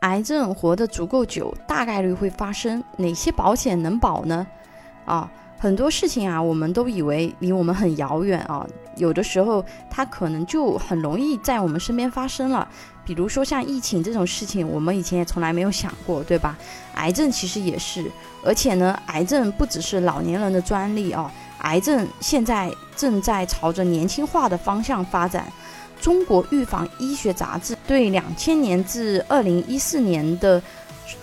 癌症活得足够久，大概率会发生，哪些保险能保呢？啊，很多事情啊，我们都以为离我们很遥远啊，有的时候它可能就很容易在我们身边发生了。比如说像疫情这种事情，我们以前也从来没有想过，对吧？癌症其实也是，而且呢，癌症不只是老年人的专利啊，癌症现在正在朝着年轻化的方向发展。中国预防医学杂志对两千年至二零一四年的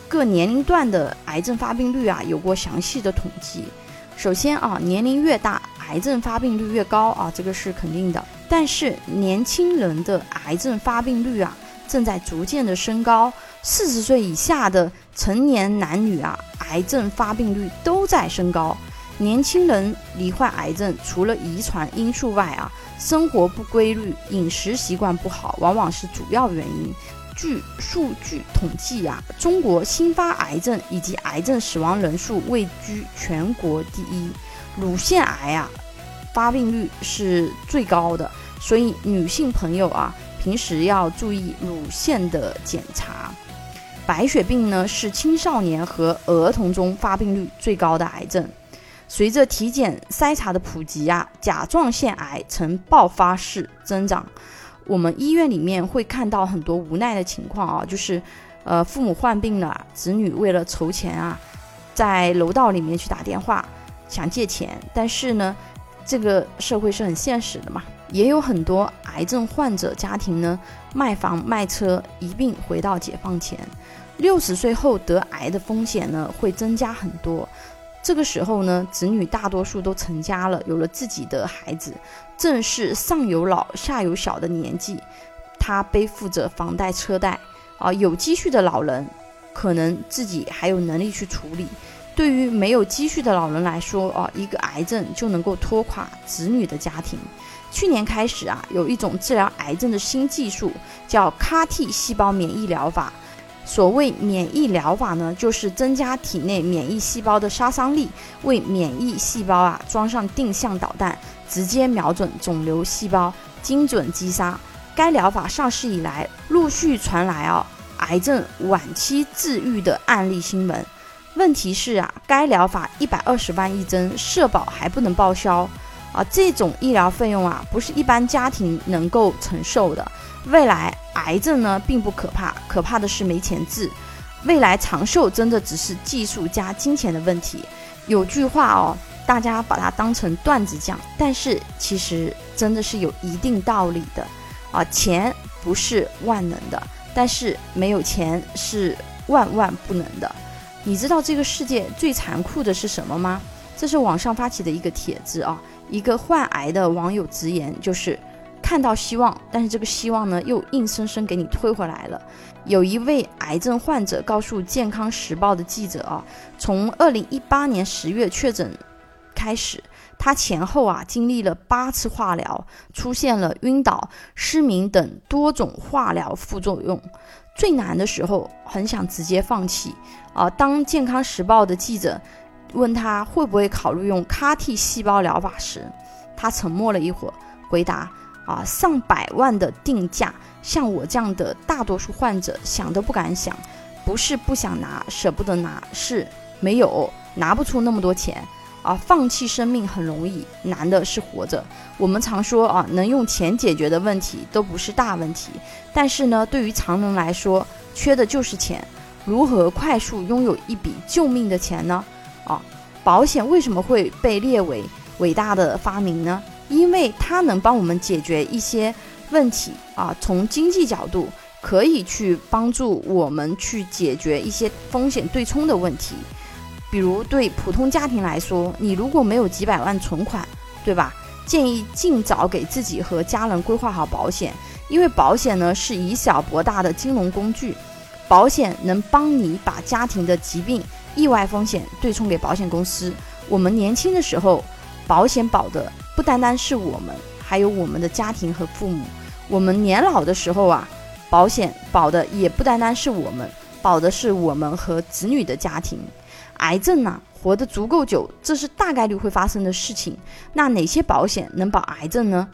各年龄段的癌症发病率啊有过详细的统计。首先啊，年龄越大，癌症发病率越高啊，这个是肯定的。但是年轻人的癌症发病率啊正在逐渐的升高，四十岁以下的成年男女啊，癌症发病率都在升高。年轻人罹患癌症，除了遗传因素外啊。生活不规律、饮食习惯不好，往往是主要原因。据数据统计啊，中国新发癌症以及癌症死亡人数位居全国第一。乳腺癌啊，发病率是最高的，所以女性朋友啊，平时要注意乳腺的检查。白血病呢，是青少年和儿童中发病率最高的癌症。随着体检筛查的普及啊，甲状腺癌呈爆发式增长。我们医院里面会看到很多无奈的情况啊，就是，呃，父母患病了，子女为了筹钱啊，在楼道里面去打电话想借钱。但是呢，这个社会是很现实的嘛，也有很多癌症患者家庭呢，卖房卖车一并回到解放前。六十岁后得癌的风险呢，会增加很多。这个时候呢，子女大多数都成家了，有了自己的孩子，正是上有老下有小的年纪，他背负着房贷车贷啊，有积蓄的老人可能自己还有能力去处理。对于没有积蓄的老人来说啊，一个癌症就能够拖垮子女的家庭。去年开始啊，有一种治疗癌症的新技术，叫 CAR-T 细胞免疫疗法。所谓免疫疗法呢，就是增加体内免疫细胞的杀伤力，为免疫细胞啊装上定向导弹，直接瞄准肿瘤细胞，精准击杀。该疗法上市以来，陆续传来啊癌症晚期治愈的案例新闻。问题是啊，该疗法一百二十万一针，社保还不能报销啊，这种医疗费用啊，不是一般家庭能够承受的。未来癌症呢并不可怕，可怕的是没钱治。未来长寿真的只是技术加金钱的问题。有句话哦，大家把它当成段子讲，但是其实真的是有一定道理的啊。钱不是万能的，但是没有钱是万万不能的。你知道这个世界最残酷的是什么吗？这是网上发起的一个帖子啊，一个患癌的网友直言就是。看到希望，但是这个希望呢，又硬生生给你推回来了。有一位癌症患者告诉《健康时报》的记者啊，从二零一八年十月确诊开始，他前后啊经历了八次化疗，出现了晕倒、失明等多种化疗副作用。最难的时候，很想直接放弃啊。当《健康时报》的记者问他会不会考虑用 CAR-T 细胞疗法时，他沉默了一会儿，回答。啊，上百万的定价，像我这样的大多数患者想都不敢想，不是不想拿，舍不得拿，是没有拿不出那么多钱。啊，放弃生命很容易，难的是活着。我们常说啊，能用钱解决的问题都不是大问题，但是呢，对于常人来说，缺的就是钱。如何快速拥有一笔救命的钱呢？啊，保险为什么会被列为伟大的发明呢？因为它能帮我们解决一些问题啊，从经济角度可以去帮助我们去解决一些风险对冲的问题。比如对普通家庭来说，你如果没有几百万存款，对吧？建议尽早给自己和家人规划好保险，因为保险呢是以小博大的金融工具，保险能帮你把家庭的疾病、意外风险对冲给保险公司。我们年轻的时候，保险保的。不单单是我们，还有我们的家庭和父母。我们年老的时候啊，保险保的也不单单是我们，保的是我们和子女的家庭。癌症呢，活得足够久，这是大概率会发生的事情。那哪些保险能保癌症呢？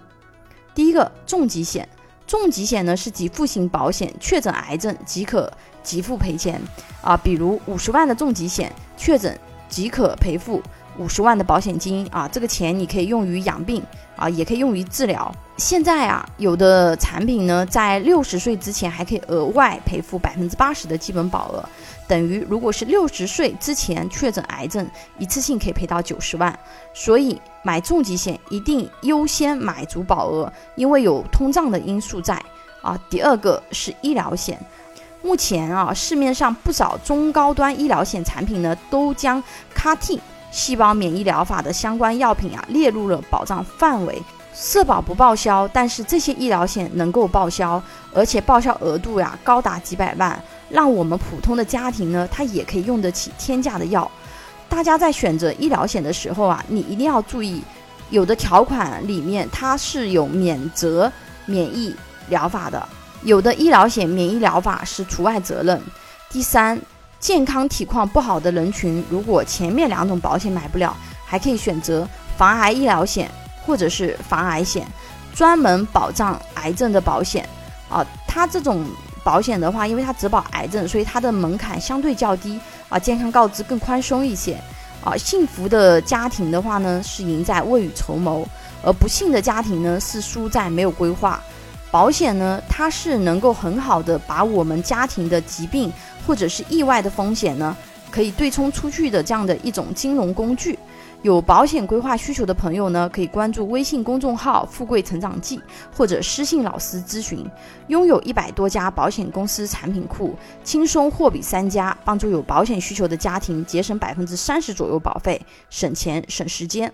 第一个，重疾险，重疾险呢是给付型保险，确诊癌症即可给付赔钱啊，比如五十万的重疾险，确诊即可赔付五十万的保险金啊，这个钱你可以用于养病啊，也可以用于治疗。现在啊，有的产品呢，在六十岁之前还可以额外赔付百分之八十的基本保额，等于如果是六十岁之前确诊癌症，一次性可以赔到九十万。所以买重疾险一定优先买足保额，因为有通胀的因素在啊。第二个是医疗险，目前啊，市面上不少中高端医疗险产品呢，都将 CAR-T 细胞免疫疗法的相关药品啊列入了保障范围。社保不报销，但是这些医疗险能够报销，而且报销额度呀高达几百万，让我们普通的家庭呢，它也可以用得起天价的药。大家在选择医疗险的时候啊，你一定要注意，有的条款里面它是有免责免疫疗法的，有的医疗险免疫疗法是除外责任。第三，健康体况不好的人群，如果前面两种保险买不了，还可以选择防癌医疗险。或者是防癌险，专门保障癌症的保险啊。它这种保险的话，因为它只保癌症，所以它的门槛相对较低啊，健康告知更宽松一些啊。幸福的家庭的话呢，是赢在未雨绸缪；而不幸的家庭呢，是输在没有规划。保险呢，它是能够很好的把我们家庭的疾病或者是意外的风险呢，可以对冲出去的这样的一种金融工具。有保险规划需求的朋友呢，可以关注微信公众号“富贵成长记”或者私信老师咨询。拥有一百多家保险公司产品库，轻松货比三家，帮助有保险需求的家庭节省百分之三十左右保费，省钱省时间。